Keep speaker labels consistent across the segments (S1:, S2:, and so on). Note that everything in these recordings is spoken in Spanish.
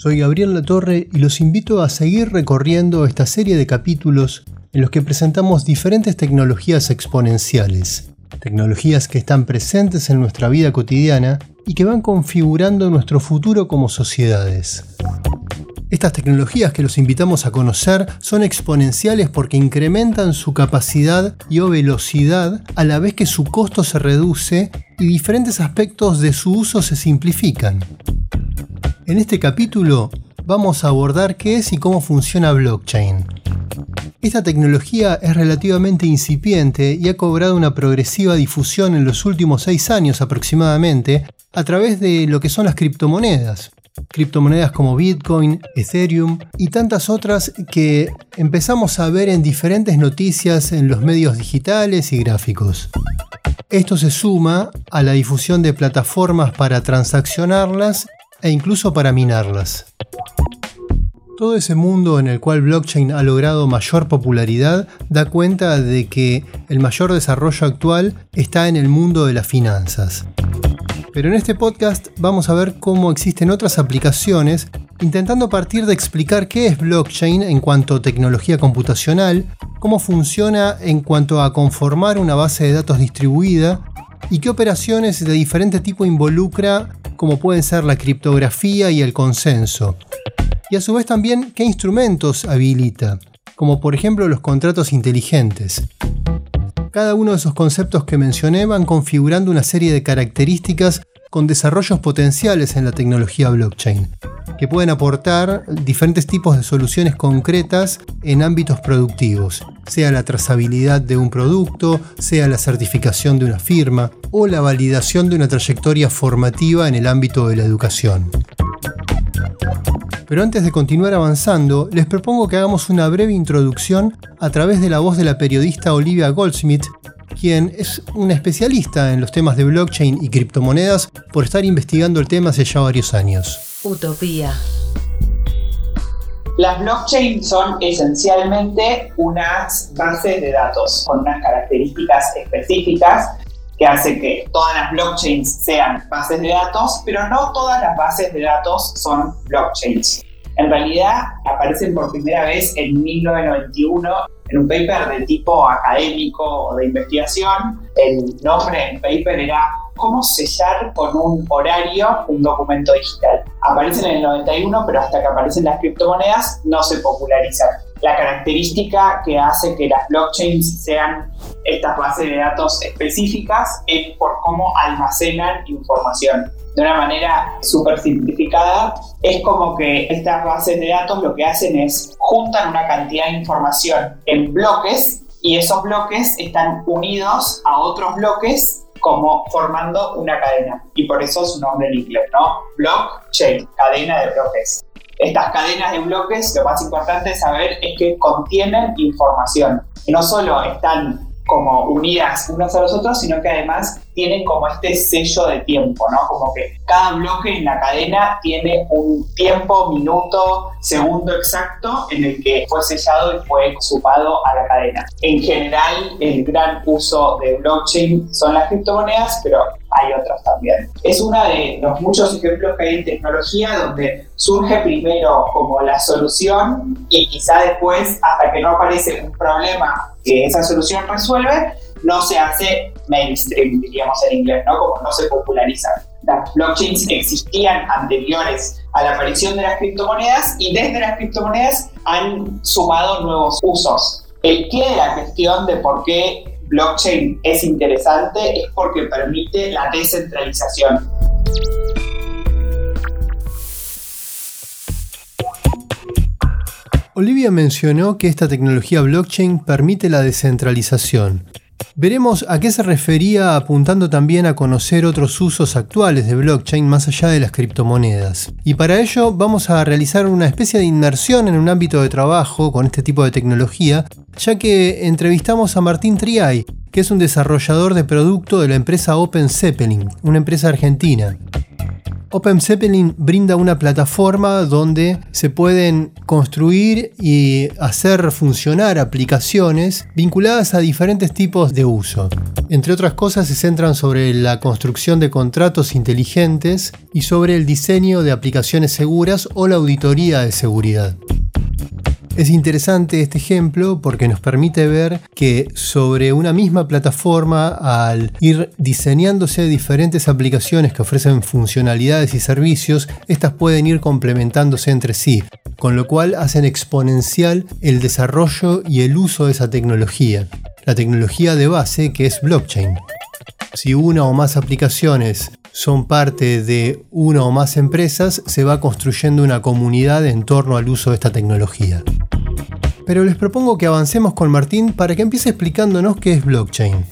S1: Soy Gabriel Latorre y los invito a seguir recorriendo esta serie de capítulos en los que presentamos diferentes tecnologías exponenciales, tecnologías que están presentes en nuestra vida cotidiana y que van configurando nuestro futuro como sociedades. Estas tecnologías que los invitamos a conocer son exponenciales porque incrementan su capacidad y o velocidad a la vez que su costo se reduce y diferentes aspectos de su uso se simplifican. En este capítulo vamos a abordar qué es y cómo funciona blockchain. Esta tecnología es relativamente incipiente y ha cobrado una progresiva difusión en los últimos seis años aproximadamente a través de lo que son las criptomonedas. Criptomonedas como Bitcoin, Ethereum y tantas otras que empezamos a ver en diferentes noticias en los medios digitales y gráficos. Esto se suma a la difusión de plataformas para transaccionarlas e incluso para minarlas. Todo ese mundo en el cual blockchain ha logrado mayor popularidad da cuenta de que el mayor desarrollo actual está en el mundo de las finanzas. Pero en este podcast vamos a ver cómo existen otras aplicaciones intentando partir de explicar qué es blockchain en cuanto a tecnología computacional, cómo funciona en cuanto a conformar una base de datos distribuida y qué operaciones de diferente tipo involucra como pueden ser la criptografía y el consenso. Y a su vez también qué instrumentos habilita, como por ejemplo los contratos inteligentes. Cada uno de esos conceptos que mencioné van configurando una serie de características con desarrollos potenciales en la tecnología blockchain, que pueden aportar diferentes tipos de soluciones concretas en ámbitos productivos, sea la trazabilidad de un producto, sea la certificación de una firma o la validación de una trayectoria formativa en el ámbito de la educación. Pero antes de continuar avanzando, les propongo que hagamos una breve introducción a través de la voz de la periodista Olivia Goldsmith, quien es una especialista en los temas de blockchain y criptomonedas por estar investigando el tema hace ya varios años.
S2: Utopía.
S3: Las blockchain son esencialmente unas bases de datos con unas características específicas que hace que todas las blockchains sean bases de datos, pero no todas las bases de datos son blockchains. En realidad aparecen por primera vez en 1991 en un paper de tipo académico o de investigación. El nombre del paper era cómo sellar con un horario un documento digital. Aparecen en el 91, pero hasta que aparecen las criptomonedas no se popularizan. La característica que hace que las blockchains sean estas bases de datos específicas es por cómo almacenan información. De una manera súper simplificada, es como que estas bases de datos lo que hacen es juntan una cantidad de información en bloques y esos bloques están unidos a otros bloques como formando una cadena. Y por eso su nombre en inglés, ¿no? Blockchain, cadena de bloques. Estas cadenas de bloques, lo más importante es saber es que contienen información. No solo están como unidas unas a los otros, sino que además tienen como este sello de tiempo, ¿no? Como que cada bloque en la cadena tiene un tiempo, minuto, segundo exacto en el que fue sellado y fue sumado a la cadena. En general, el gran uso de blockchain son las criptomonedas, pero hay otras también. Es uno de los muchos ejemplos que hay en tecnología donde surge primero como la solución y quizá después, hasta que no aparece un problema que esa solución resuelve, no se hace mainstream, diríamos en inglés, ¿no? Como no se populariza. Las blockchains existían anteriores a la aparición de las criptomonedas y desde las criptomonedas han sumado nuevos usos. El qué de la cuestión de por qué blockchain es interesante es porque permite la descentralización.
S1: Olivia mencionó que esta tecnología blockchain permite la descentralización. Veremos a qué se refería apuntando también a conocer otros usos actuales de blockchain más allá de las criptomonedas. Y para ello vamos a realizar una especie de inmersión en un ámbito de trabajo con este tipo de tecnología, ya que entrevistamos a Martín Triay, es un desarrollador de producto de la empresa Open Zeppelin, una empresa argentina. Open Zeppelin brinda una plataforma donde se pueden construir y hacer funcionar aplicaciones vinculadas a diferentes tipos de uso. Entre otras cosas se centran sobre la construcción de contratos inteligentes y sobre el diseño de aplicaciones seguras o la auditoría de seguridad. Es interesante este ejemplo porque nos permite ver que sobre una misma plataforma, al ir diseñándose diferentes aplicaciones que ofrecen funcionalidades y servicios, estas pueden ir complementándose entre sí, con lo cual hacen exponencial el desarrollo y el uso de esa tecnología, la tecnología de base que es blockchain. Si una o más aplicaciones son parte de una o más empresas, se va construyendo una comunidad en torno al uso de esta tecnología pero les propongo que avancemos con Martín para que empiece explicándonos qué es blockchain.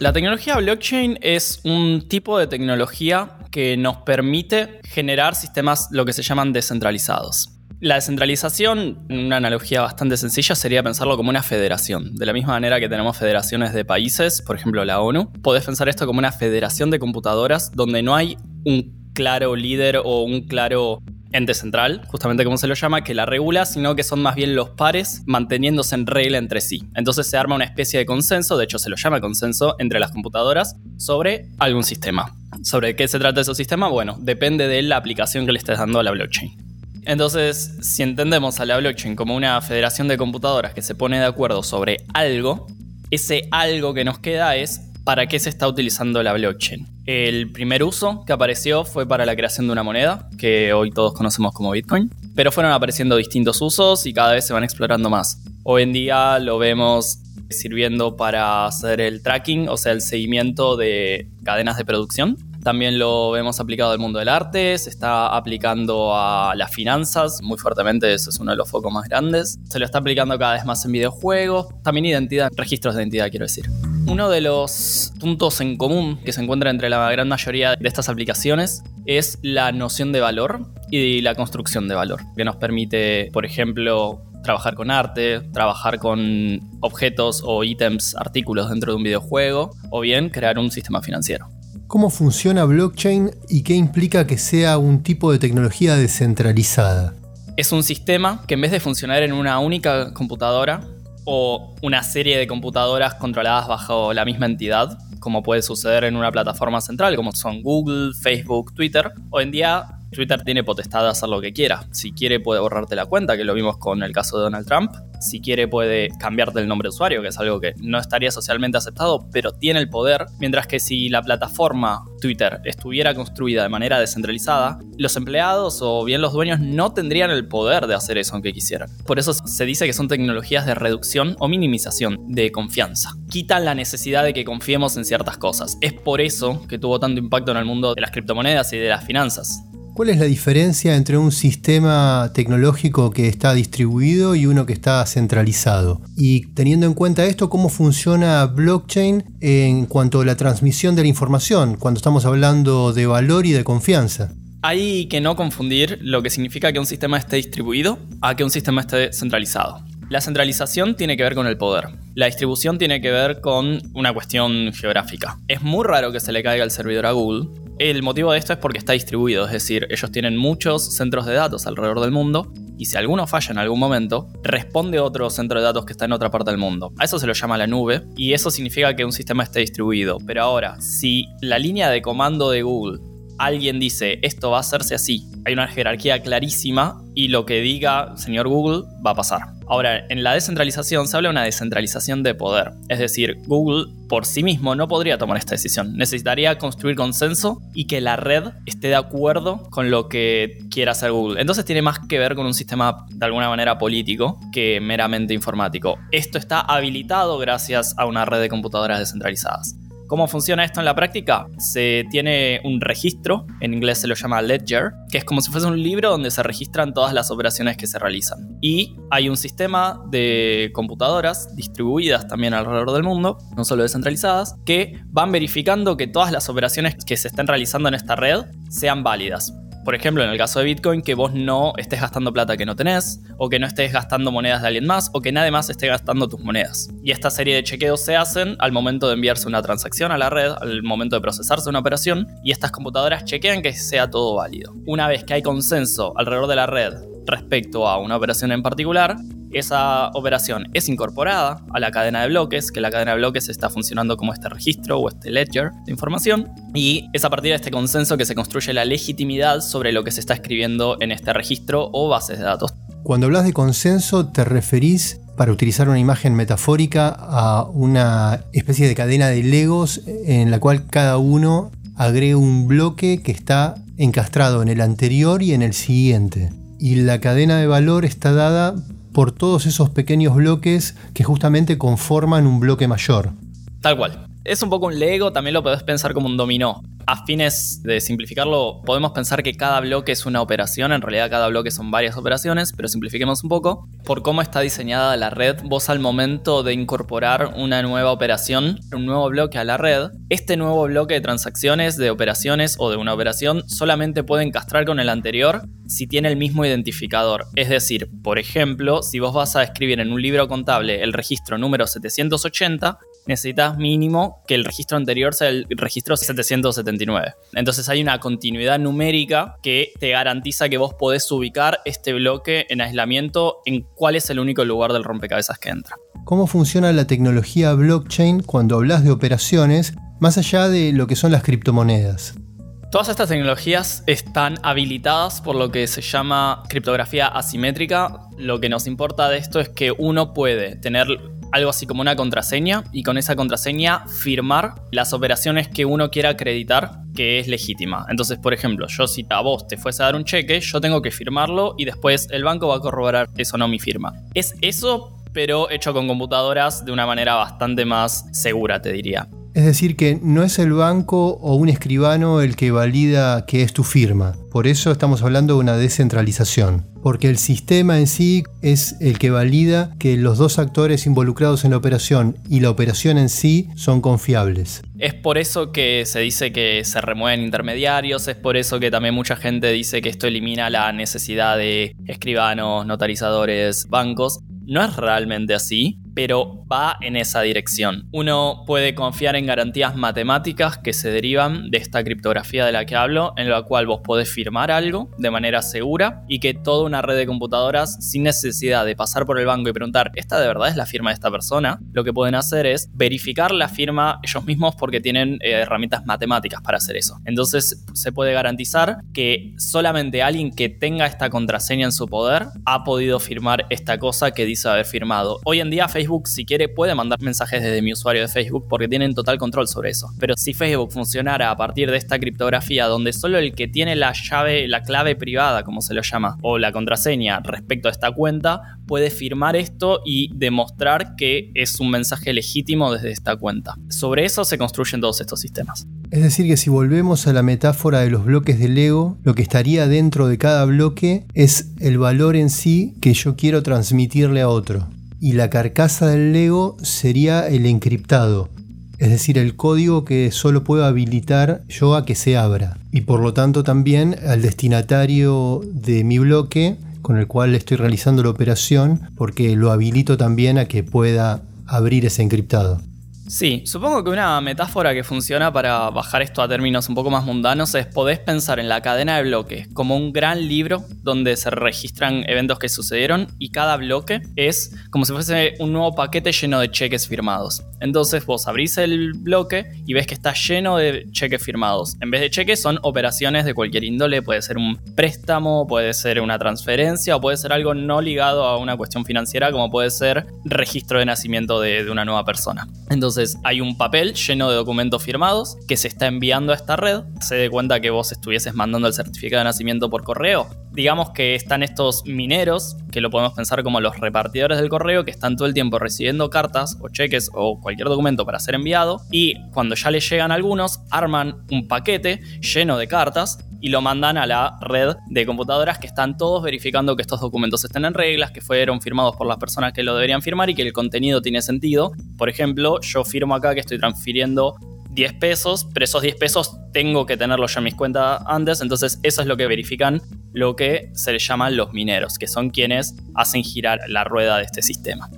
S4: La tecnología blockchain es un tipo de tecnología que nos permite generar sistemas lo que se llaman descentralizados. La descentralización, una analogía bastante sencilla, sería pensarlo como una federación. De la misma manera que tenemos federaciones de países, por ejemplo la ONU, podés pensar esto como una federación de computadoras donde no hay un claro líder o un claro ente central, justamente como se lo llama, que la regula, sino que son más bien los pares manteniéndose en regla entre sí. Entonces se arma una especie de consenso, de hecho se lo llama consenso, entre las computadoras sobre algún sistema. ¿Sobre qué se trata ese sistema? Bueno, depende de la aplicación que le estés dando a la blockchain. Entonces, si entendemos a la blockchain como una federación de computadoras que se pone de acuerdo sobre algo, ese algo que nos queda es para qué se está utilizando la blockchain. El primer uso que apareció fue para la creación de una moneda, que hoy todos conocemos como Bitcoin, pero fueron apareciendo distintos usos y cada vez se van explorando más. Hoy en día lo vemos sirviendo para hacer el tracking, o sea, el seguimiento de cadenas de producción. También lo vemos aplicado al mundo del arte, se está aplicando a las finanzas muy fuertemente, ese es uno de los focos más grandes. Se lo está aplicando cada vez más en videojuegos, también identidad, registros de identidad quiero decir. Uno de los puntos en común que se encuentra entre la gran mayoría de estas aplicaciones es la noción de valor y la construcción de valor, que nos permite, por ejemplo, trabajar con arte, trabajar con objetos o ítems, artículos dentro de un videojuego, o bien crear un sistema financiero.
S1: ¿Cómo funciona blockchain y qué implica que sea un tipo de tecnología descentralizada?
S4: Es un sistema que en vez de funcionar en una única computadora, o una serie de computadoras controladas bajo la misma entidad, como puede suceder en una plataforma central como son Google, Facebook, Twitter. Hoy en día Twitter tiene potestad de hacer lo que quiera. Si quiere puede borrarte la cuenta, que lo vimos con el caso de Donald Trump. Si quiere puede cambiarte el nombre de usuario, que es algo que no estaría socialmente aceptado, pero tiene el poder. Mientras que si la plataforma Twitter estuviera construida de manera descentralizada, los empleados o bien los dueños no tendrían el poder de hacer eso aunque quisieran. Por eso se dice que son tecnologías de reducción o minimización de confianza. Quitan la necesidad de que confiemos en ciertas cosas. Es por eso que tuvo tanto impacto en el mundo de las criptomonedas y de las finanzas.
S1: ¿Cuál es la diferencia entre un sistema tecnológico que está distribuido y uno que está centralizado? Y teniendo en cuenta esto, ¿cómo funciona blockchain en cuanto a la transmisión de la información cuando estamos hablando de valor y de confianza?
S4: Hay que no confundir lo que significa que un sistema esté distribuido a que un sistema esté centralizado. La centralización tiene que ver con el poder. La distribución tiene que ver con una cuestión geográfica. Es muy raro que se le caiga el servidor a Google, el motivo de esto es porque está distribuido, es decir, ellos tienen muchos centros de datos alrededor del mundo y si alguno falla en algún momento, responde otro centro de datos que está en otra parte del mundo. A eso se lo llama la nube y eso significa que un sistema esté distribuido. Pero ahora, si la línea de comando de Google alguien dice esto va a hacerse así, hay una jerarquía clarísima y lo que diga señor Google va a pasar. Ahora, en la descentralización se habla de una descentralización de poder, es decir, Google por sí mismo no podría tomar esta decisión, necesitaría construir consenso y que la red esté de acuerdo con lo que quiera hacer Google. Entonces tiene más que ver con un sistema de alguna manera político que meramente informático. Esto está habilitado gracias a una red de computadoras descentralizadas. ¿Cómo funciona esto en la práctica? Se tiene un registro, en inglés se lo llama ledger, que es como si fuese un libro donde se registran todas las operaciones que se realizan. Y hay un sistema de computadoras distribuidas también alrededor del mundo, no solo descentralizadas, que van verificando que todas las operaciones que se estén realizando en esta red sean válidas. Por ejemplo, en el caso de Bitcoin, que vos no estés gastando plata que no tenés, o que no estés gastando monedas de alguien más, o que nadie más esté gastando tus monedas. Y esta serie de chequeos se hacen al momento de enviarse una transacción a la red, al momento de procesarse una operación, y estas computadoras chequean que sea todo válido. Una vez que hay consenso alrededor de la red respecto a una operación en particular, esa operación es incorporada a la cadena de bloques, que la cadena de bloques está funcionando como este registro o este ledger de información, y es a partir de este consenso que se construye la legitimidad sobre lo que se está escribiendo en este registro o bases de datos.
S1: Cuando hablas de consenso, ¿te referís, para utilizar una imagen metafórica, a una especie de cadena de legos en la cual cada uno agrega un bloque que está encastrado en el anterior y en el siguiente? Y la cadena de valor está dada por todos esos pequeños bloques que justamente conforman un bloque mayor.
S4: Tal cual. Es un poco un Lego, también lo podés pensar como un dominó a fines de simplificarlo, podemos pensar que cada bloque es una operación, en realidad cada bloque son varias operaciones, pero simplifiquemos un poco. Por cómo está diseñada la red, vos al momento de incorporar una nueva operación, un nuevo bloque a la red, este nuevo bloque de transacciones, de operaciones o de una operación solamente puede encastrar con el anterior si tiene el mismo identificador. Es decir, por ejemplo, si vos vas a escribir en un libro contable el registro número 780, necesitas mínimo que el registro anterior sea el registro 779. Entonces hay una continuidad numérica que te garantiza que vos podés ubicar este bloque en aislamiento en cuál es el único lugar del rompecabezas que entra.
S1: ¿Cómo funciona la tecnología blockchain cuando hablas de operaciones más allá de lo que son las criptomonedas?
S4: Todas estas tecnologías están habilitadas por lo que se llama criptografía asimétrica. Lo que nos importa de esto es que uno puede tener algo así como una contraseña y con esa contraseña firmar las operaciones que uno quiera acreditar que es legítima. Entonces, por ejemplo, yo si a vos te fuese a dar un cheque, yo tengo que firmarlo y después el banco va a corroborar eso no mi firma. Es eso, pero hecho con computadoras de una manera bastante más segura, te diría.
S1: Es decir, que no es el banco o un escribano el que valida que es tu firma. Por eso estamos hablando de una descentralización. Porque el sistema en sí es el que valida que los dos actores involucrados en la operación y la operación en sí son confiables.
S4: Es por eso que se dice que se remueven intermediarios, es por eso que también mucha gente dice que esto elimina la necesidad de escribanos, notarizadores, bancos. No es realmente así, pero va en esa dirección. Uno puede confiar en garantías matemáticas que se derivan de esta criptografía de la que hablo, en la cual vos podés firmar algo de manera segura y que toda una red de computadoras, sin necesidad de pasar por el banco y preguntar, ¿esta de verdad es la firma de esta persona? Lo que pueden hacer es verificar la firma ellos mismos porque tienen eh, herramientas matemáticas para hacer eso. Entonces se puede garantizar que solamente alguien que tenga esta contraseña en su poder ha podido firmar esta cosa que dice haber firmado. Hoy en día Facebook Facebook, si quiere, puede mandar mensajes desde mi usuario de Facebook porque tienen total control sobre eso. Pero si Facebook funcionara a partir de esta criptografía donde solo el que tiene la llave, la clave privada, como se lo llama, o la contraseña respecto a esta cuenta, puede firmar esto y demostrar que es un mensaje legítimo desde esta cuenta. Sobre eso se construyen todos estos sistemas.
S1: Es decir, que si volvemos a la metáfora de los bloques de Lego, lo que estaría dentro de cada bloque es el valor en sí que yo quiero transmitirle a otro y la carcasa del Lego sería el encriptado, es decir, el código que solo puedo habilitar yo a que se abra y por lo tanto también al destinatario de mi bloque con el cual estoy realizando la operación porque lo habilito también a que pueda abrir ese encriptado.
S4: Sí, supongo que una metáfora que funciona para bajar esto a términos un poco más mundanos es podés pensar en la cadena de bloques como un gran libro donde se registran eventos que sucedieron y cada bloque es como si fuese un nuevo paquete lleno de cheques firmados. Entonces vos abrís el bloque y ves que está lleno de cheques firmados. En vez de cheques son operaciones de cualquier índole, puede ser un préstamo, puede ser una transferencia o puede ser algo no ligado a una cuestión financiera como puede ser registro de nacimiento de, de una nueva persona. Entonces hay un papel lleno de documentos firmados que se está enviando a esta red. Se dé cuenta que vos estuvieses mandando el certificado de nacimiento por correo. Digamos que están estos mineros, que lo podemos pensar como los repartidores del correo, que están todo el tiempo recibiendo cartas o cheques o cualquier documento para ser enviado, y cuando ya les llegan algunos, arman un paquete lleno de cartas y lo mandan a la red de computadoras que están todos verificando que estos documentos estén en reglas, que fueron firmados por las personas que lo deberían firmar y que el contenido tiene sentido. Por ejemplo, yo firmo acá que estoy transfiriendo 10 pesos, pero esos 10 pesos tengo que tenerlos ya en mis cuentas antes, entonces eso es lo que verifican lo que se les llaman los mineros, que son quienes hacen girar la rueda de este sistema.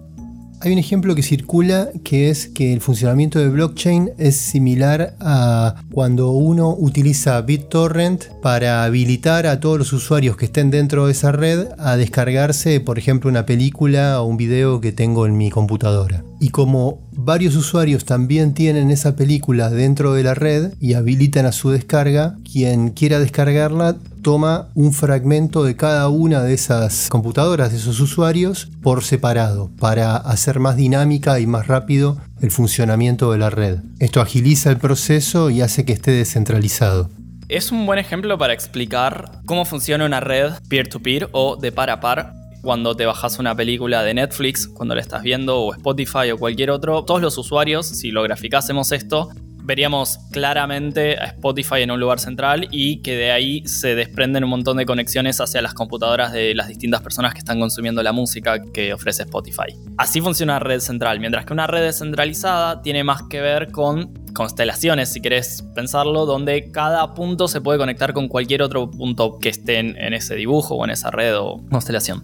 S1: Hay un ejemplo que circula que es que el funcionamiento de blockchain es similar a cuando uno utiliza BitTorrent para habilitar a todos los usuarios que estén dentro de esa red a descargarse, por ejemplo, una película o un video que tengo en mi computadora. Y como varios usuarios también tienen esa película dentro de la red y habilitan a su descarga, quien quiera descargarla toma un fragmento de cada una de esas computadoras, de esos usuarios, por separado, para hacer más dinámica y más rápido el funcionamiento de la red. Esto agiliza el proceso y hace que esté descentralizado.
S4: Es un buen ejemplo para explicar cómo funciona una red peer-to-peer o de par a par cuando te bajas una película de Netflix, cuando la estás viendo, o Spotify o cualquier otro, todos los usuarios, si lo graficásemos esto, veríamos claramente a Spotify en un lugar central y que de ahí se desprenden un montón de conexiones hacia las computadoras de las distintas personas que están consumiendo la música que ofrece Spotify. Así funciona una red central, mientras que una red descentralizada tiene más que ver con constelaciones, si querés pensarlo, donde cada punto se puede conectar con cualquier otro punto que esté en ese dibujo o en esa red o constelación.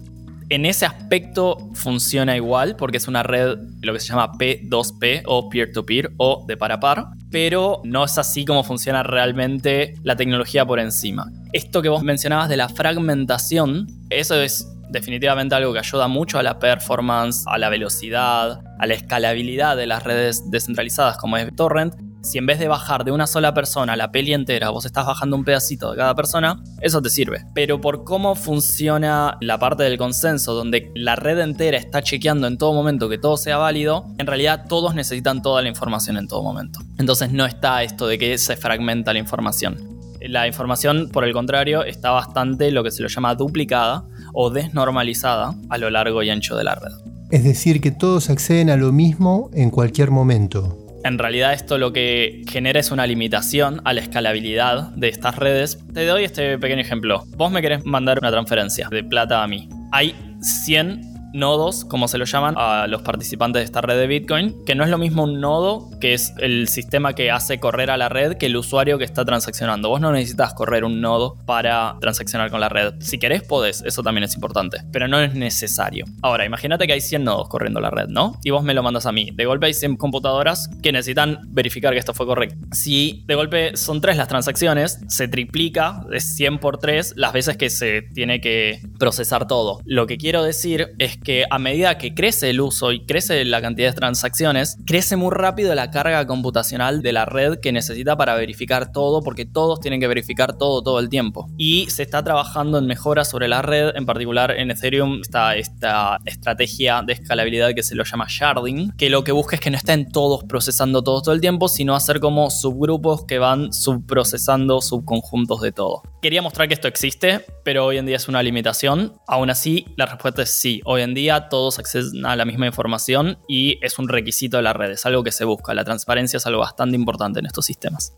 S4: En ese aspecto funciona igual porque es una red, lo que se llama P2P o peer-to-peer o de par a par, pero no es así como funciona realmente la tecnología por encima. Esto que vos mencionabas de la fragmentación, eso es definitivamente algo que ayuda mucho a la performance, a la velocidad, a la escalabilidad de las redes descentralizadas como es Torrent, si en vez de bajar de una sola persona la peli entera, vos estás bajando un pedacito de cada persona, eso te sirve. Pero por cómo funciona la parte del consenso, donde la red entera está chequeando en todo momento que todo sea válido, en realidad todos necesitan toda la información en todo momento. Entonces no está esto de que se fragmenta la información. La información, por el contrario, está bastante lo que se lo llama duplicada o desnormalizada a lo largo y ancho de la red.
S1: Es decir, que todos acceden a lo mismo en cualquier momento.
S4: En realidad esto lo que genera es una limitación a la escalabilidad de estas redes. Te doy este pequeño ejemplo. Vos me querés mandar una transferencia de plata a mí. Hay 100 nodos, como se lo llaman a los participantes de esta red de Bitcoin, que no es lo mismo un nodo, que es el sistema que hace correr a la red, que el usuario que está transaccionando. Vos no necesitas correr un nodo para transaccionar con la red. Si querés, podés, eso también es importante, pero no es necesario. Ahora, imagínate que hay 100 nodos corriendo la red, ¿no? Y vos me lo mandas a mí. De golpe hay 100 computadoras que necesitan verificar que esto fue correcto. Si de golpe son 3 las transacciones, se triplica, es 100 por 3 las veces que se tiene que procesar todo. Lo que quiero decir es que a medida que crece el uso y crece la cantidad de transacciones, crece muy rápido la carga computacional de la red que necesita para verificar todo, porque todos tienen que verificar todo todo el tiempo. Y se está trabajando en mejoras sobre la red, en particular en Ethereum está esta estrategia de escalabilidad que se lo llama sharding, que lo que busca es que no estén todos procesando todo todo el tiempo, sino hacer como subgrupos que van subprocesando subconjuntos de todo. Quería mostrar que esto existe, pero hoy en día es una limitación. Aún así, la respuesta es sí. Hoy en día todos acceden a la misma información y es un requisito de la red, es algo que se busca. La transparencia es algo bastante importante en estos sistemas.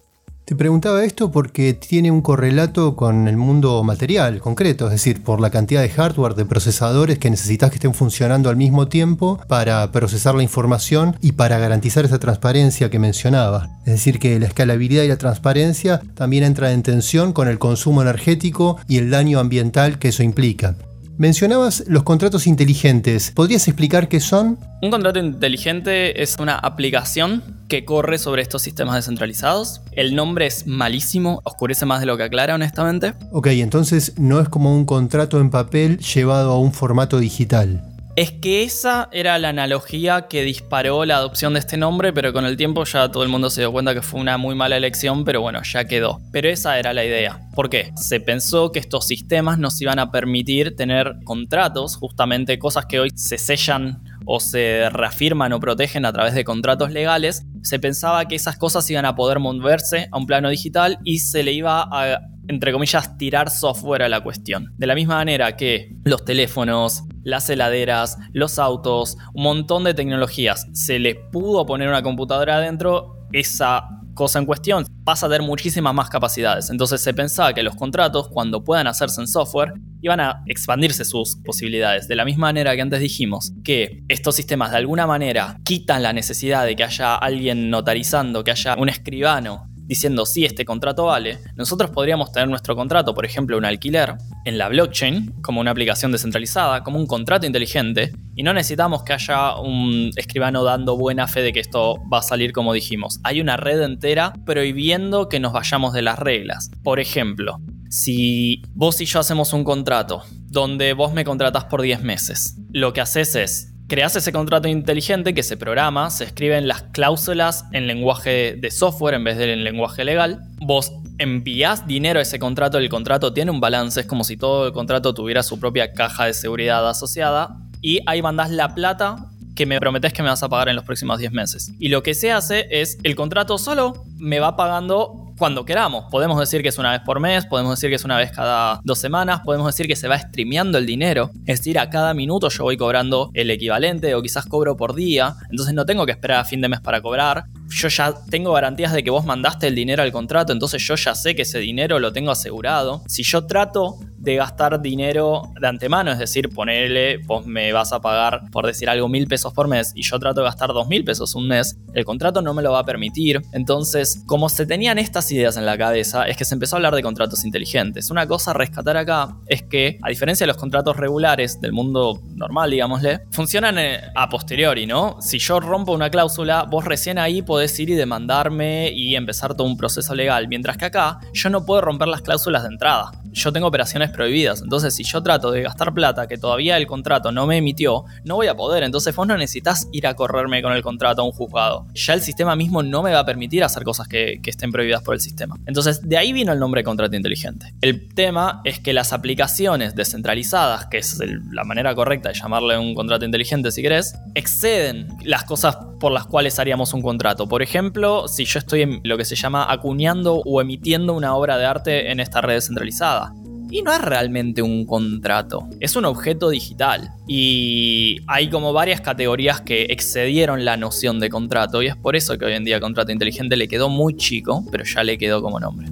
S1: Te preguntaba esto porque tiene un correlato con el mundo material concreto, es decir, por la cantidad de hardware, de procesadores que necesitas que estén funcionando al mismo tiempo para procesar la información y para garantizar esa transparencia que mencionaba. Es decir, que la escalabilidad y la transparencia también entra en tensión con el consumo energético y el daño ambiental que eso implica. Mencionabas los contratos inteligentes. ¿Podrías explicar qué son?
S4: Un contrato inteligente es una aplicación que corre sobre estos sistemas descentralizados. El nombre es malísimo, oscurece más de lo que aclara, honestamente.
S1: Ok, entonces no es como un contrato en papel llevado a un formato digital.
S4: Es que esa era la analogía que disparó la adopción de este nombre, pero con el tiempo ya todo el mundo se dio cuenta que fue una muy mala elección, pero bueno, ya quedó. Pero esa era la idea. ¿Por qué? Se pensó que estos sistemas nos iban a permitir tener contratos, justamente cosas que hoy se sellan o se reafirman o protegen a través de contratos legales, se pensaba que esas cosas iban a poder moverse a un plano digital y se le iba a entre comillas, tirar software a la cuestión. De la misma manera que los teléfonos, las heladeras, los autos, un montón de tecnologías, se les pudo poner una computadora adentro, esa cosa en cuestión pasa a tener muchísimas más capacidades. Entonces se pensaba que los contratos, cuando puedan hacerse en software, iban a expandirse sus posibilidades. De la misma manera que antes dijimos que estos sistemas de alguna manera quitan la necesidad de que haya alguien notarizando, que haya un escribano diciendo si este contrato vale, nosotros podríamos tener nuestro contrato, por ejemplo, un alquiler, en la blockchain, como una aplicación descentralizada, como un contrato inteligente, y no necesitamos que haya un escribano dando buena fe de que esto va a salir como dijimos. Hay una red entera prohibiendo que nos vayamos de las reglas. Por ejemplo, si vos y yo hacemos un contrato donde vos me contratás por 10 meses, lo que haces es creas ese contrato inteligente que se programa, se escriben las cláusulas en lenguaje de software en vez del lenguaje legal. Vos envías dinero a ese contrato, el contrato tiene un balance, es como si todo el contrato tuviera su propia caja de seguridad asociada. Y ahí mandás la plata que me prometes que me vas a pagar en los próximos 10 meses. Y lo que se hace es, el contrato solo me va pagando cuando queramos. Podemos decir que es una vez por mes, podemos decir que es una vez cada dos semanas, podemos decir que se va streameando el dinero. Es decir, a cada minuto yo voy cobrando el equivalente o quizás cobro por día. Entonces no tengo que esperar a fin de mes para cobrar. Yo ya tengo garantías de que vos mandaste el dinero al contrato, entonces yo ya sé que ese dinero lo tengo asegurado. Si yo trato de gastar dinero de antemano, es decir, ponerle, vos me vas a pagar, por decir algo, mil pesos por mes y yo trato de gastar dos mil pesos un mes, el contrato no me lo va a permitir. Entonces, como se tenían estas ideas en la cabeza, es que se empezó a hablar de contratos inteligentes. Una cosa a rescatar acá es que, a diferencia de los contratos regulares del mundo normal, digámosle, funcionan eh, a posteriori, ¿no? Si yo rompo una cláusula, vos recién ahí podés ir y demandarme y empezar todo un proceso legal, mientras que acá yo no puedo romper las cláusulas de entrada. Yo tengo operaciones prohibidas. Entonces, si yo trato de gastar plata que todavía el contrato no me emitió, no voy a poder. Entonces, vos no necesitas ir a correrme con el contrato a un juzgado. Ya el sistema mismo no me va a permitir hacer cosas que, estén prohibidas por el sistema. Entonces, de ahí vino el nombre de contrato inteligente. El tema es que las aplicaciones descentralizadas, que es la manera correcta de llamarle un contrato inteligente si querés, exceden las cosas por las cuales haríamos un contrato. Por ejemplo, si yo estoy en lo que se llama acuñando o emitiendo una obra de arte en esta red descentralizada y no es realmente un contrato, es un objeto digital. Y hay como varias categorías que excedieron la noción de contrato y es por eso que hoy en día contrato inteligente le quedó muy chico, pero ya le quedó como nombre.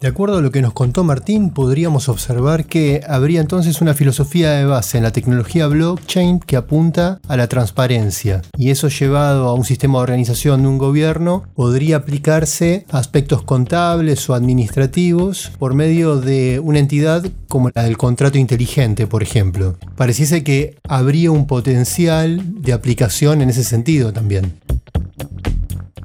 S1: De acuerdo a lo que nos contó Martín, podríamos observar que habría entonces una filosofía de base en la tecnología blockchain que apunta a la transparencia. Y eso llevado a un sistema de organización de un gobierno podría aplicarse a aspectos contables o administrativos por medio de una entidad como la del contrato inteligente, por ejemplo. Pareciese que habría un potencial de aplicación en ese sentido también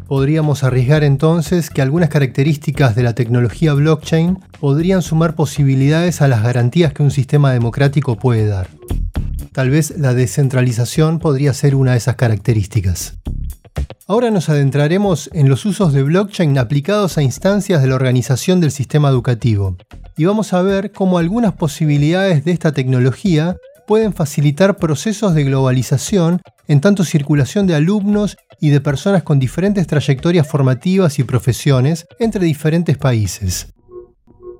S1: podríamos arriesgar entonces que algunas características de la tecnología blockchain podrían sumar posibilidades a las garantías que un sistema democrático puede dar. Tal vez la descentralización podría ser una de esas características. Ahora nos adentraremos en los usos de blockchain aplicados a instancias de la organización del sistema educativo y vamos a ver cómo algunas posibilidades de esta tecnología pueden facilitar procesos de globalización en tanto circulación de alumnos y de personas con diferentes trayectorias formativas y profesiones entre diferentes países.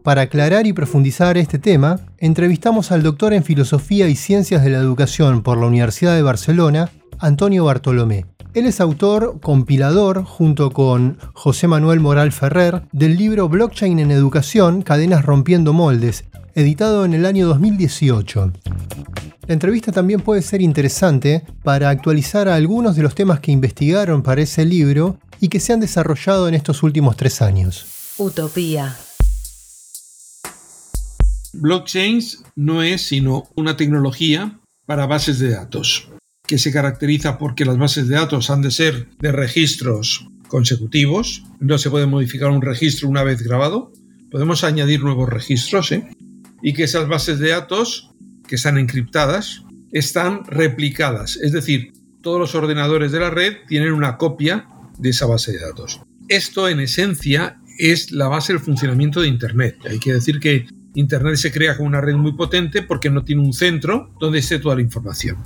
S1: Para aclarar y profundizar este tema, entrevistamos al doctor en Filosofía y Ciencias de la Educación por la Universidad de Barcelona, Antonio Bartolomé. Él es autor, compilador, junto con José Manuel Moral Ferrer, del libro Blockchain en Educación, Cadenas Rompiendo Moldes, editado en el año 2018. La entrevista también puede ser interesante para actualizar a algunos de los temas que investigaron para ese libro y que se han desarrollado en estos últimos tres años.
S2: Utopía.
S5: Blockchains no es sino una tecnología para bases de datos, que se caracteriza porque las bases de datos han de ser de registros consecutivos, no se puede modificar un registro una vez grabado, podemos añadir nuevos registros, ¿eh? Y que esas bases de datos que están encriptadas están replicadas, es decir, todos los ordenadores de la red tienen una copia de esa base de datos. Esto en esencia es la base del funcionamiento de Internet. Hay que decir que Internet se crea con una red muy potente porque no tiene un centro donde esté toda la información.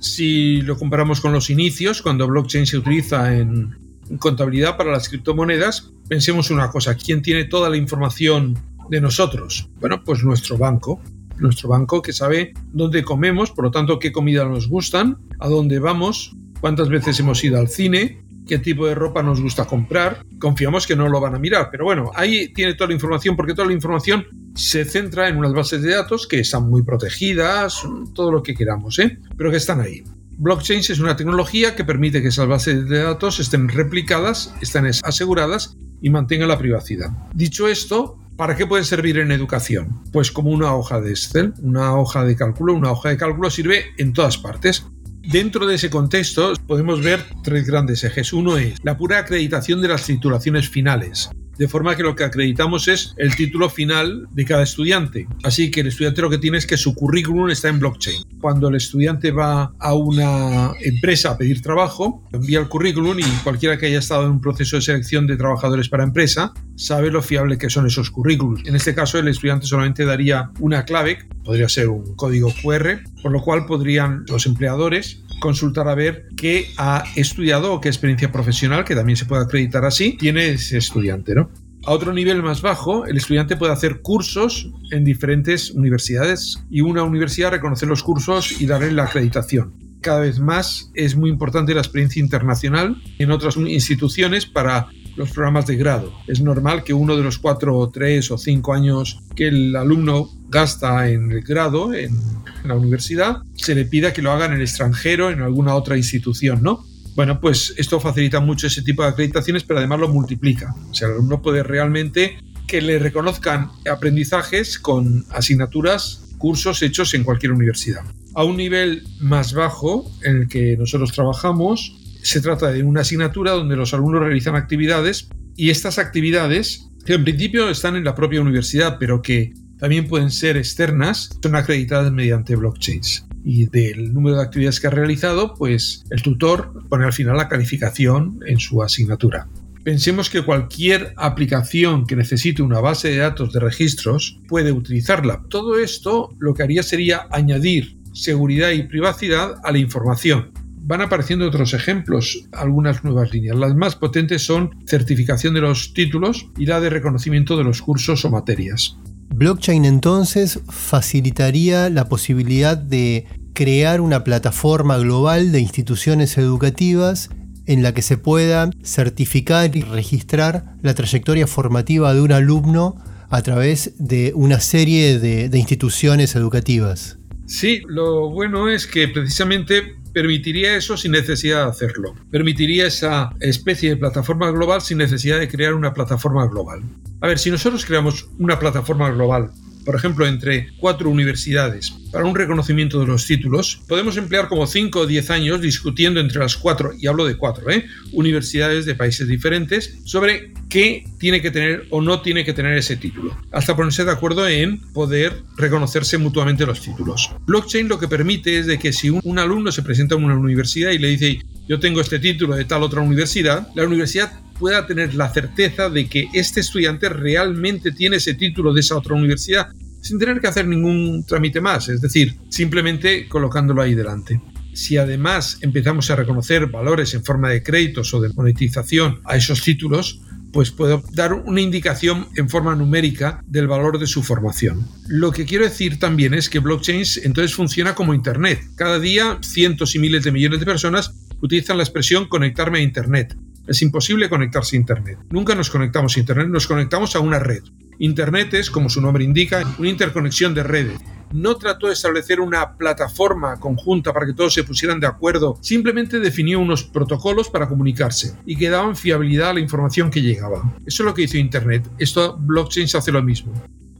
S5: Si lo comparamos con los inicios, cuando blockchain se utiliza En contabilidad para las criptomonedas, pensemos una cosa, ¿quién tiene toda la información de nosotros? Bueno, pues nuestro banco. Nuestro banco que sabe dónde comemos, por lo tanto, qué comida nos gustan, a dónde vamos, cuántas veces hemos ido al cine, qué tipo de ropa nos gusta comprar. Confiamos que no lo van a mirar, pero bueno, ahí tiene toda la información porque toda la información se centra en unas bases de datos que están muy protegidas, todo lo que queramos, ¿eh? pero que están ahí. Blockchain es una tecnología que permite que esas bases de datos estén replicadas, estén aseguradas y mantengan la privacidad. Dicho esto, ¿Para qué puede servir en educación? Pues como una hoja de Excel, una hoja de cálculo. Una hoja de cálculo sirve en todas partes. Dentro de ese contexto podemos ver tres grandes ejes. Uno es la pura acreditación de las titulaciones finales de forma que lo que acreditamos es el título final de cada estudiante. Así que el estudiante lo que tiene es que su currículum está en blockchain. Cuando el estudiante va a una empresa a pedir trabajo, envía el currículum y cualquiera que haya estado en un proceso de selección de trabajadores para empresa sabe lo fiable que son esos currículums. En este caso, el estudiante solamente daría una clave, podría ser un código QR, por lo cual podrían los empleadores consultar a ver qué ha estudiado o qué experiencia profesional, que también se puede acreditar así, tiene ese estudiante, ¿no? A otro nivel más bajo, el estudiante puede hacer cursos en diferentes universidades y una universidad reconocer los cursos y darle la acreditación. Cada vez más es muy importante la experiencia internacional en otras instituciones para los programas de grado. Es normal que uno de los cuatro, tres o cinco años que el alumno gasta en el grado, en, la universidad, se le pida que lo haga en el extranjero, en alguna otra institución, ¿no? Bueno, pues esto facilita mucho ese tipo de acreditaciones, pero además lo multiplica. O sea, el alumno puede realmente que le reconozcan aprendizajes con asignaturas, cursos hechos en cualquier universidad. A un nivel más bajo en el que nosotros trabajamos, se trata de una asignatura donde los alumnos realizan actividades y estas actividades, que en principio están en la propia universidad, pero que también pueden ser externas, son acreditadas mediante blockchains. Y del número de actividades que ha realizado, pues el tutor pone al final la calificación en su asignatura. Pensemos que cualquier aplicación que necesite una base de datos de registros puede utilizarla. Todo esto lo que haría sería añadir seguridad y privacidad a la información van apareciendo otros ejemplos, algunas nuevas líneas. Las más potentes son certificación de los títulos y la de reconocimiento de los cursos o materias.
S1: Blockchain entonces facilitaría la posibilidad de crear una plataforma global de instituciones educativas en la que se pueda certificar y registrar la trayectoria formativa de un alumno a través de una serie de, instituciones educativas.
S5: Sí, lo bueno es que precisamente permitiría eso sin necesidad de hacerlo. Permitiría esa especie de plataforma global sin necesidad de crear una plataforma global. A ver, si nosotros creamos una plataforma global por ejemplo, entre cuatro universidades para un reconocimiento de los títulos, podemos emplear como 5 o 10 años discutiendo entre las cuatro, y hablo de cuatro, ¿eh? universidades de países diferentes, sobre qué tiene que tener o no tiene que tener ese título, hasta ponerse de acuerdo en poder reconocerse mutuamente los títulos. Blockchain lo que permite es de que si un, alumno se presenta en una universidad y le dice yo tengo este título de tal otra universidad, la universidad pueda tener la certeza de que este estudiante realmente tiene ese título de esa otra universidad sin tener que hacer ningún trámite más, es decir, simplemente colocándolo ahí delante. Si además empezamos a reconocer valores en forma de créditos o de monetización a esos títulos, pues puedo dar una indicación en forma numérica del valor de su formación. Lo que quiero decir también es que blockchain entonces funciona como Internet. Cada día cientos y miles de millones de personas utilizan la expresión conectarme a Internet. Es imposible conectarse a Internet. Nunca nos conectamos a Internet, nos conectamos a una red. Internet es, como su nombre indica, una interconexión de redes. No trató de establecer una plataforma conjunta para que todos se pusieran de acuerdo, simplemente definió unos protocolos para comunicarse y que daban fiabilidad a la información que llegaba. Eso es lo que hizo Internet. Esto blockchain se hace lo mismo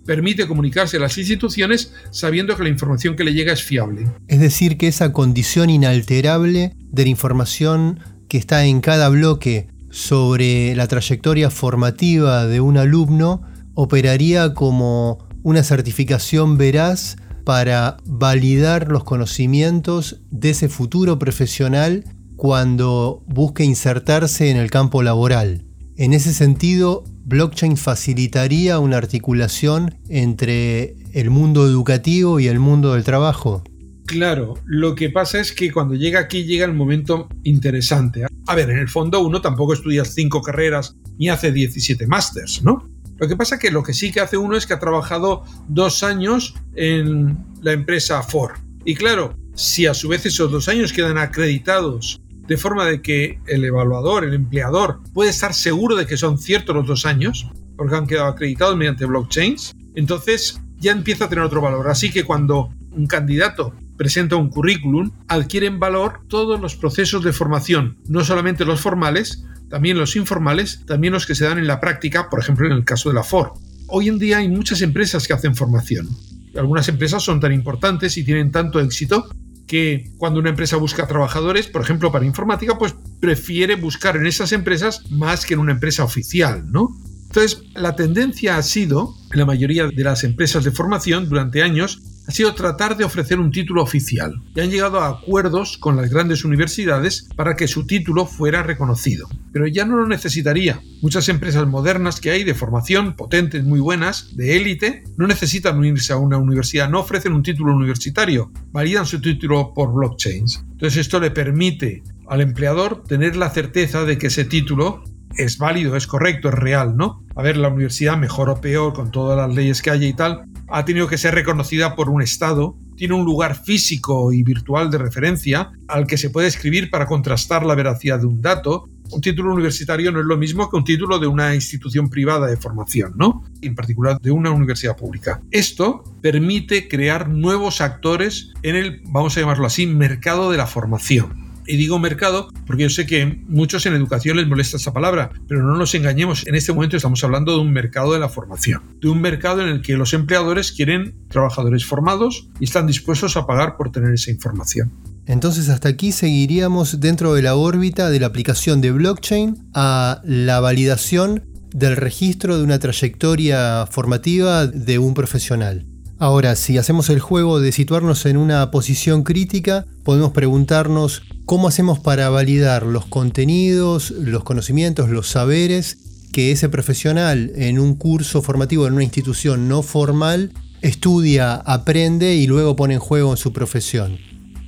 S5: permite comunicarse a las instituciones sabiendo que la información que le llega es fiable.
S1: Es decir, que esa condición inalterable de la información que está en cada bloque sobre la trayectoria formativa de un alumno operaría como una certificación veraz para validar los conocimientos de ese futuro profesional cuando busque insertarse en el campo laboral. En ese sentido, blockchain facilitaría una articulación entre el mundo educativo y el mundo del trabajo.
S5: Claro, lo que pasa es que cuando llega aquí llega el momento interesante. A ver, en el fondo uno tampoco estudia cinco carreras ni hace 17 másters, ¿no? Lo que pasa es que lo que sí que hace uno es que ha trabajado dos años en la empresa Ford. Y claro, si a su vez esos dos años quedan acreditados de forma de que el evaluador, el empleador, puede estar seguro de que son ciertos los dos años, porque han quedado acreditados mediante blockchains, entonces ya empieza a tener otro valor. Así que cuando un candidato presenta un currículum, adquieren valor todos los procesos de formación, no solamente los formales, también los informales, también los que se dan en la práctica, por ejemplo en el caso de la Ford. Hoy en día hay muchas empresas que hacen formación. Algunas empresas son tan importantes y tienen tanto éxito que cuando una empresa busca trabajadores, por ejemplo para informática, pues prefiere buscar en esas empresas más que en una empresa oficial, ¿no? Entonces, la tendencia ha sido, en la mayoría de las empresas de formación durante años, ha sido tratar de ofrecer un título oficial y han llegado a acuerdos con las grandes universidades para que su título fuera reconocido. Pero ya no lo necesitaría. Muchas empresas modernas que hay de formación, potentes, muy buenas, de élite, no necesitan unirse a una universidad, no ofrecen un título universitario, validan su título por blockchains. Entonces esto le permite al empleador tener la certeza de que ese título es válido, es correcto, es real, ¿no? A ver, la universidad, mejor o peor, con todas las leyes que haya y tal, ha tenido que ser reconocida por un Estado, tiene un lugar físico y virtual de referencia al que se puede escribir para contrastar la veracidad de un dato. Un título universitario no es lo mismo que un título de una institución privada de formación, ¿no? En particular de una universidad pública. Esto permite crear nuevos actores en el, vamos a llamarlo así, mercado de la formación. Y digo mercado porque yo sé que muchos en educación les molesta esa palabra, pero no nos engañemos, en este momento estamos hablando de un mercado de la formación, de un mercado en el que los empleadores quieren trabajadores formados y están dispuestos a pagar por tener esa información.
S1: Entonces hasta aquí seguiríamos dentro de la órbita de la aplicación de blockchain a la validación del registro de una trayectoria formativa de un profesional. Ahora, si hacemos el juego de situarnos en una posición crítica, podemos preguntarnos cómo hacemos para validar los contenidos, los conocimientos, los saberes que ese profesional en un curso formativo en una institución no formal estudia, aprende y luego pone en juego en su profesión.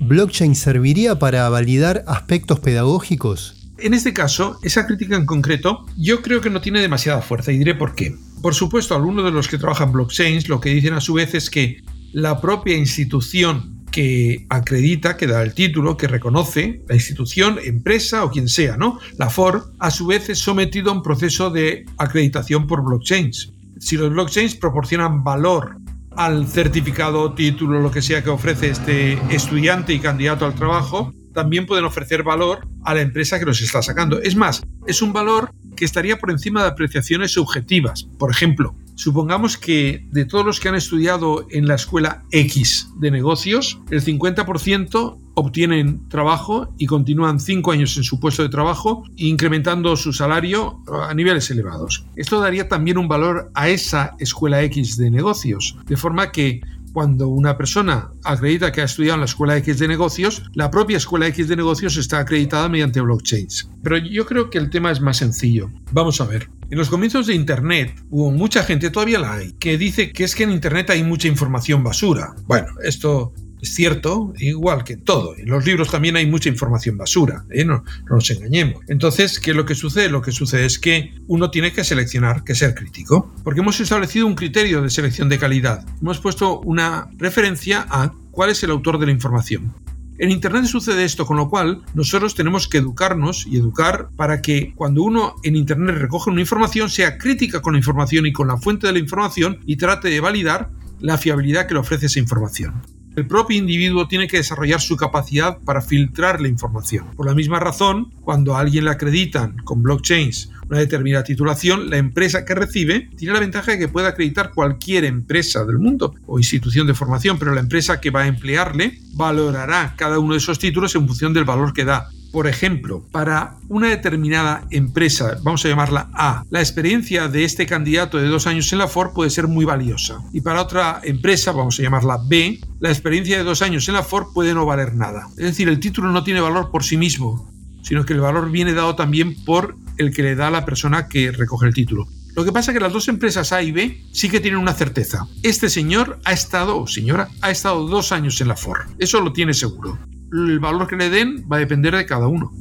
S1: ¿Blockchain serviría para validar aspectos pedagógicos?
S5: En este caso, esa crítica en concreto, yo creo que no tiene demasiada fuerza y diré por qué. Por supuesto, algunos de los que trabajan blockchains lo que dicen a su vez es que la propia institución que acredita, que da el título, que reconoce, la institución, empresa o quien sea, ¿no? La Ford, a su vez es sometido a un proceso de acreditación por blockchains. Si los blockchains proporcionan valor al certificado, título, lo que sea que ofrece este estudiante y candidato al trabajo, también pueden ofrecer valor a la empresa que los está sacando. Es más, es un valor que estaría por encima de apreciaciones subjetivas. Por ejemplo, supongamos que de todos los que han estudiado en la escuela X de negocios, el 50% obtienen trabajo y continúan 5 años en su puesto de trabajo, incrementando su salario a niveles elevados. Esto daría también un valor a esa escuela X de negocios, de forma que cuando una persona acredita que ha estudiado en la escuela X de negocios, la propia escuela X de negocios está acreditada mediante blockchains. Pero yo creo que el tema es más sencillo. Vamos a ver. En los comienzos de Internet hubo mucha gente, todavía la hay, que dice que es que en Internet hay mucha información basura. Bueno, esto es cierto, igual que en todo. En los libros también hay mucha información basura, ¿eh? no, no, nos engañemos. Entonces, ¿qué es lo que sucede? Lo que sucede es que uno tiene que seleccionar, que ser crítico, porque hemos establecido un criterio de selección de calidad. Hemos puesto una referencia a cuál es el autor de la información. En Internet sucede esto, con lo cual nosotros tenemos que educarnos y educar para que cuando uno en Internet recoge una información sea crítica con la información y con la fuente de la información y trate de validar la fiabilidad que le ofrece esa información. El propio individuo tiene que desarrollar su capacidad para filtrar la información. Por la misma razón, cuando a alguien le acreditan con blockchains una determinada titulación, la empresa que recibe tiene la ventaja de que puede acreditar cualquier empresa del mundo o institución de formación, pero la empresa que va a emplearle valorará cada uno de esos títulos en función del valor que da. Por ejemplo, para una determinada empresa, vamos a llamarla A, la experiencia de este candidato de dos años en la Ford puede ser muy valiosa. Y para otra empresa, vamos a llamarla B, la experiencia de dos años en la Ford puede no valer nada. Es decir, el título no tiene valor por sí mismo, sino que el valor viene dado también por el que le da a la persona que recoge el título. Lo que pasa es que las dos empresas A y B sí que tienen una certeza. Este señor ha estado, señora, ha estado dos años en la Ford. Eso lo tiene seguro. El valor que le den va a depender de cada uno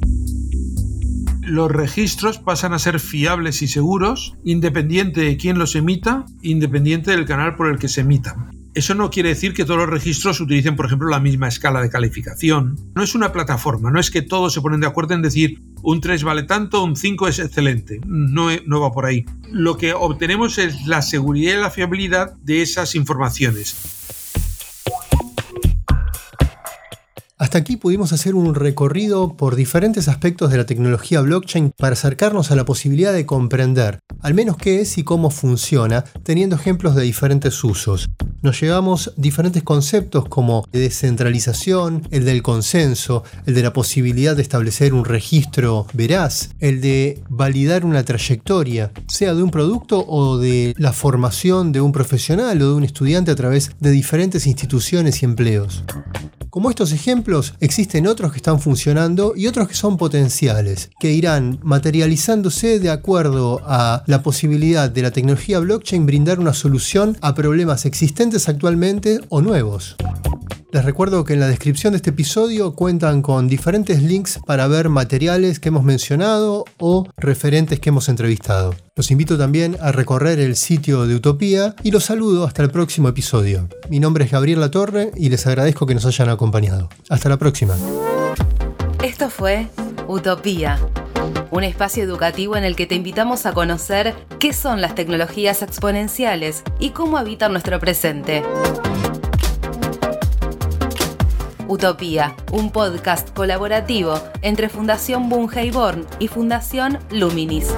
S5: los registros pasan a ser fiables y seguros, independiente de quién los emita, independiente del canal por el que se emitan. Eso no quiere decir que todos los registros utilicen, por ejemplo, la misma escala de calificación. No es una plataforma, no es que todos se ponen de acuerdo en decir un 3 vale tanto, un 5 es excelente. No, no va por ahí. Lo que obtenemos es la seguridad y la fiabilidad de esas informaciones.
S1: Hasta aquí pudimos hacer un recorrido por diferentes aspectos de la tecnología blockchain para acercarnos a la posibilidad de comprender al menos qué es y cómo funciona, teniendo ejemplos de diferentes usos. Nos llevamos diferentes conceptos como descentralización, el del consenso, el de la posibilidad de establecer un registro veraz, el de validar una trayectoria, sea de un producto o de la formación de un profesional o de un estudiante a través de diferentes instituciones y empleos. Como estos ejemplos, existen otros que están funcionando y otros que son potenciales, que irán materializándose de acuerdo a la posibilidad de la tecnología blockchain brindar una solución a problemas existentes actualmente o nuevos. Les recuerdo que en la descripción de este episodio cuentan con diferentes links para ver materiales que hemos mencionado o referentes que hemos entrevistado. Los invito también a recorrer el sitio de Utopía y los saludo hasta el próximo episodio. Mi nombre es Gabriel Latorre y les agradezco que nos hayan acompañado. Hasta la próxima.
S2: Esto fue Utopía, un espacio educativo en el que te invitamos a conocer qué son las tecnologías exponenciales y cómo habitan nuestro presente. Utopía, un podcast colaborativo entre Fundación Born y Fundación Luminis.